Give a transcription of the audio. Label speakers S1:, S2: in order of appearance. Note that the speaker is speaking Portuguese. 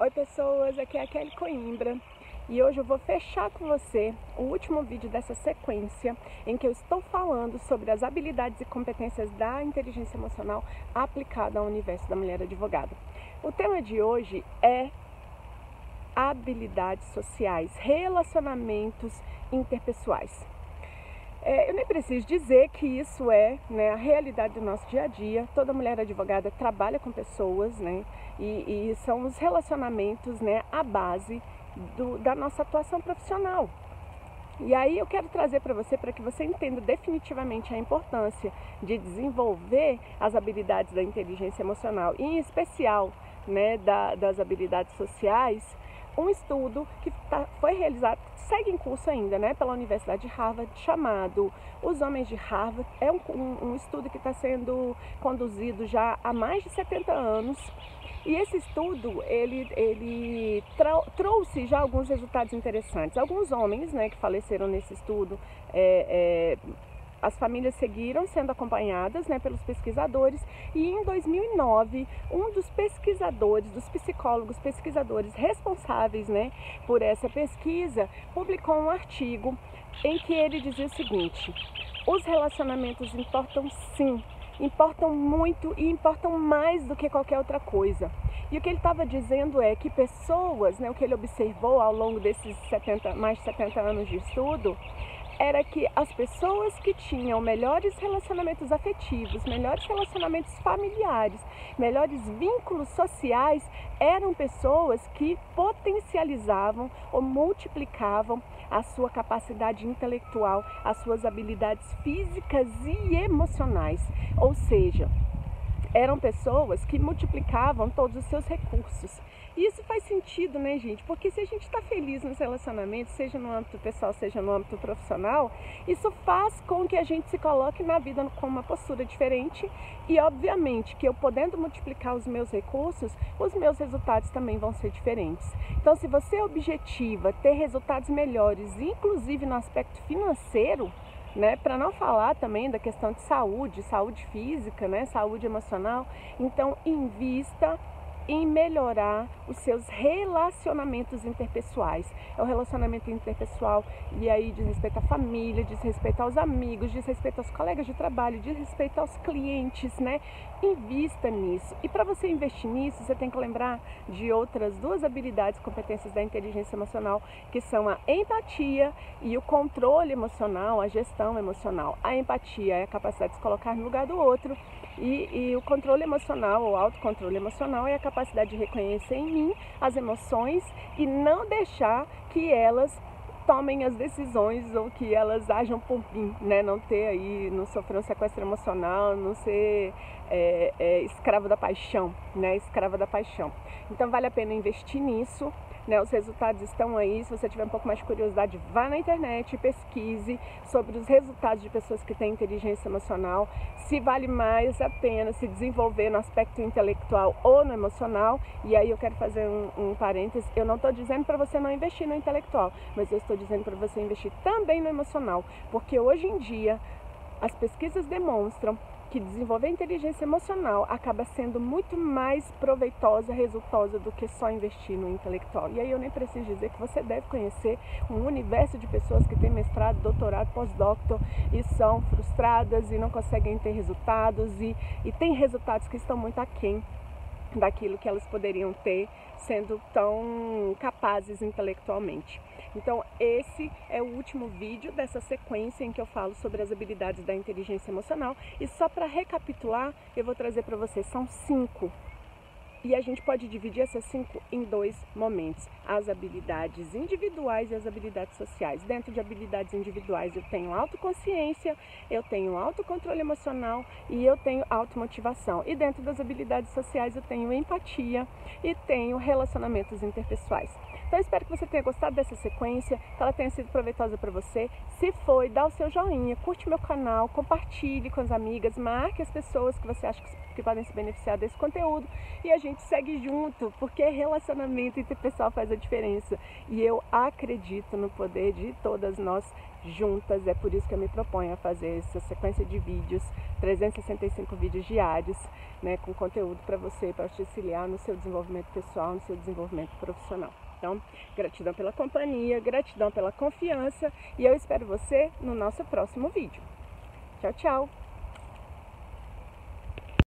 S1: Oi pessoas, aqui é a Kelly Coimbra e hoje eu vou fechar com você o último vídeo dessa sequência em que eu estou falando sobre as habilidades e competências da inteligência emocional aplicada ao universo da mulher advogada. O tema de hoje é habilidades sociais, relacionamentos interpessoais. É, eu nem preciso dizer que isso é né, a realidade do nosso dia a dia. Toda mulher advogada trabalha com pessoas, né? E, e são os relacionamentos, né, a base do, da nossa atuação profissional. E aí eu quero trazer para você para que você entenda definitivamente a importância de desenvolver as habilidades da inteligência emocional, em especial, né, da, das habilidades sociais, um estudo que tá, foi realizado, segue em curso ainda, né, pela Universidade de Harvard, chamado Os Homens de Harvard. É um, um, um estudo que está sendo conduzido já há mais de 70 anos. E esse estudo, ele, ele trouxe já alguns resultados interessantes. Alguns homens, né, que faleceram nesse estudo, é, é, as famílias seguiram sendo acompanhadas né, pelos pesquisadores e em 2009 um dos pesquisadores, dos psicólogos pesquisadores responsáveis né, por essa pesquisa, publicou um artigo em que ele dizia o seguinte: os relacionamentos importam sim, importam muito e importam mais do que qualquer outra coisa. E o que ele estava dizendo é que pessoas, né, o que ele observou ao longo desses 70, mais de 70 anos de estudo, era que as pessoas que tinham melhores relacionamentos afetivos, melhores relacionamentos familiares, melhores vínculos sociais, eram pessoas que potencializavam ou multiplicavam a sua capacidade intelectual, as suas habilidades físicas e emocionais. Ou seja, eram pessoas que multiplicavam todos os seus recursos. E isso faz sentido, né, gente? Porque se a gente está feliz nos relacionamentos, seja no âmbito pessoal, seja no âmbito profissional, isso faz com que a gente se coloque na vida com uma postura diferente e, obviamente, que eu podendo multiplicar os meus recursos, os meus resultados também vão ser diferentes. Então, se você objetiva ter resultados melhores, inclusive no aspecto financeiro, né? Para não falar também da questão de saúde, saúde física, né? Saúde emocional. Então, invista em melhorar os seus relacionamentos interpessoais. É o relacionamento interpessoal e aí diz respeito à família, diz respeito aos amigos, diz respeito aos colegas de trabalho, diz respeito aos clientes, né? Invista nisso. E para você investir nisso, você tem que lembrar de outras duas habilidades, competências da inteligência emocional, que são a empatia e o controle emocional, a gestão emocional. A empatia é a capacidade de se colocar no lugar do outro e, e o controle emocional, o autocontrole emocional é a capacidade de reconhecer em mim as emoções e não deixar que elas tomem as decisões ou que elas ajam por mim, né? Não ter aí, não sofrer um sequestro emocional, não ser é, é, escravo da paixão, né? Escrava da paixão. Então vale a pena investir nisso, né? Os resultados estão aí. Se você tiver um pouco mais de curiosidade, vá na internet pesquise sobre os resultados de pessoas que têm inteligência emocional. Se vale mais a pena se desenvolver no aspecto intelectual ou no emocional. E aí eu quero fazer um, um parênteses. Eu não estou dizendo para você não investir no intelectual, mas eu estou dizendo para você investir também no emocional, porque hoje em dia as pesquisas demonstram que desenvolver inteligência emocional acaba sendo muito mais proveitosa, resultosa do que só investir no intelectual. E aí eu nem preciso dizer que você deve conhecer um universo de pessoas que têm mestrado, doutorado, pós-doutor e são frustradas e não conseguem ter resultados e, e têm resultados que estão muito aquém daquilo que elas poderiam ter sendo tão capazes intelectualmente. Então, esse é o último vídeo dessa sequência em que eu falo sobre as habilidades da inteligência emocional. E só para recapitular, eu vou trazer para vocês, são cinco e a gente pode dividir essas cinco em dois momentos: as habilidades individuais e as habilidades sociais. Dentro de habilidades individuais, eu tenho autoconsciência, eu tenho autocontrole emocional e eu tenho automotivação. E dentro das habilidades sociais, eu tenho empatia e tenho relacionamentos interpessoais. Então, espero que você tenha gostado dessa sequência, que ela tenha sido proveitosa para você. Se foi, dá o seu joinha, curte meu canal, compartilhe com as amigas, marque as pessoas que você acha que podem se beneficiar desse conteúdo e a gente segue junto, porque relacionamento interpessoal faz a diferença. E eu acredito no poder de todas nós juntas. É por isso que eu me proponho a fazer essa sequência de vídeos, 365 vídeos diários, né, com conteúdo para você, para te auxiliar no seu desenvolvimento pessoal, no seu desenvolvimento profissional. Então, gratidão pela companhia, gratidão pela confiança e eu espero você no nosso próximo vídeo. Tchau, tchau!